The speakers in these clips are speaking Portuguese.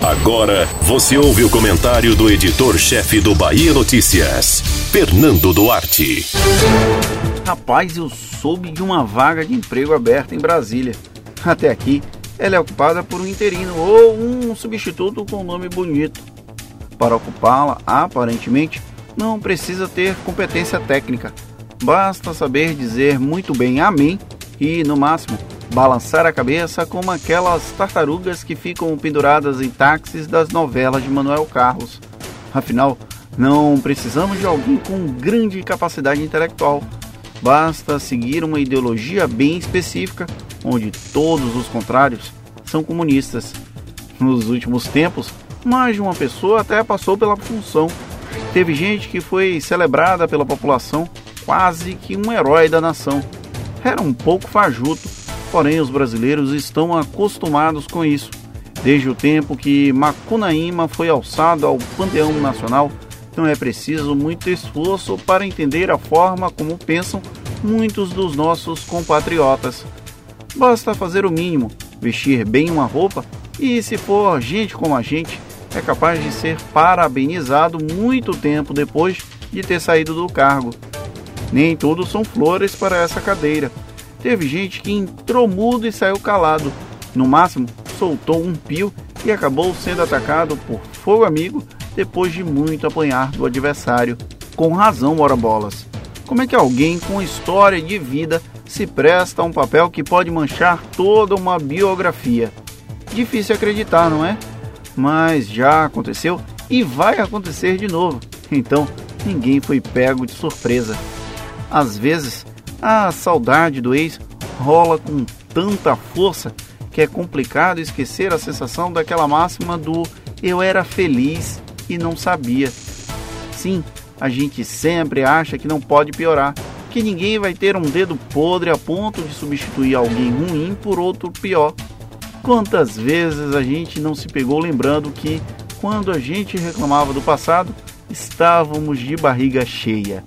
Agora você ouve o comentário do editor-chefe do Bahia Notícias, Fernando Duarte. Rapaz, eu soube de uma vaga de emprego aberta em Brasília. Até aqui, ela é ocupada por um interino ou um substituto com nome bonito. Para ocupá-la, aparentemente, não precisa ter competência técnica. Basta saber dizer muito bem amém e, no máximo, balançar a cabeça como aquelas tartarugas que ficam penduradas em táxis das novelas de Manuel Carlos. Afinal, não precisamos de alguém com grande capacidade intelectual. Basta seguir uma ideologia bem específica, onde todos os contrários são comunistas. Nos últimos tempos, mais de uma pessoa até passou pela função. Teve gente que foi celebrada pela população quase que um herói da nação. Era um pouco fajuto, Porém, os brasileiros estão acostumados com isso. Desde o tempo que Macunaíma foi alçado ao panteão nacional, não é preciso muito esforço para entender a forma como pensam muitos dos nossos compatriotas. Basta fazer o mínimo, vestir bem uma roupa e, se for gente como a gente, é capaz de ser parabenizado muito tempo depois de ter saído do cargo. Nem tudo são flores para essa cadeira. Teve gente que entrou mudo e saiu calado. No máximo, soltou um pio e acabou sendo atacado por fogo amigo depois de muito apanhar do adversário. Com razão, ora bolas. Como é que alguém com história de vida se presta a um papel que pode manchar toda uma biografia? Difícil acreditar, não é? Mas já aconteceu e vai acontecer de novo. Então, ninguém foi pego de surpresa. Às vezes, a saudade do ex rola com tanta força que é complicado esquecer a sensação daquela máxima do eu era feliz e não sabia. Sim, a gente sempre acha que não pode piorar, que ninguém vai ter um dedo podre a ponto de substituir alguém ruim por outro pior. Quantas vezes a gente não se pegou lembrando que, quando a gente reclamava do passado, estávamos de barriga cheia.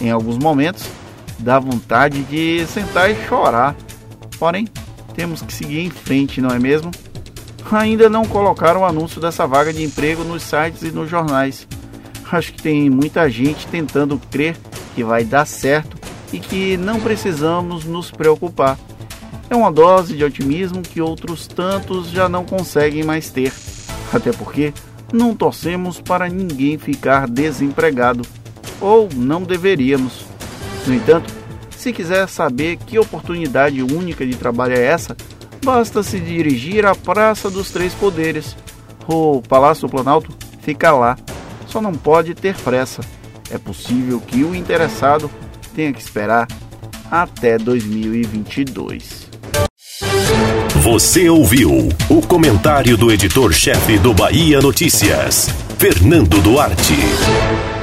Em alguns momentos, dá vontade de sentar e chorar. Porém, temos que seguir em frente, não é mesmo? Ainda não colocaram o anúncio dessa vaga de emprego nos sites e nos jornais. Acho que tem muita gente tentando crer que vai dar certo e que não precisamos nos preocupar. É uma dose de otimismo que outros tantos já não conseguem mais ter. Até porque não torcemos para ninguém ficar desempregado. Ou não deveríamos. No entanto, se quiser saber que oportunidade única de trabalho é essa, basta se dirigir à Praça dos Três Poderes. O Palácio do Planalto fica lá, só não pode ter pressa. É possível que o interessado tenha que esperar até 2022. Você ouviu o comentário do editor-chefe do Bahia Notícias, Fernando Duarte.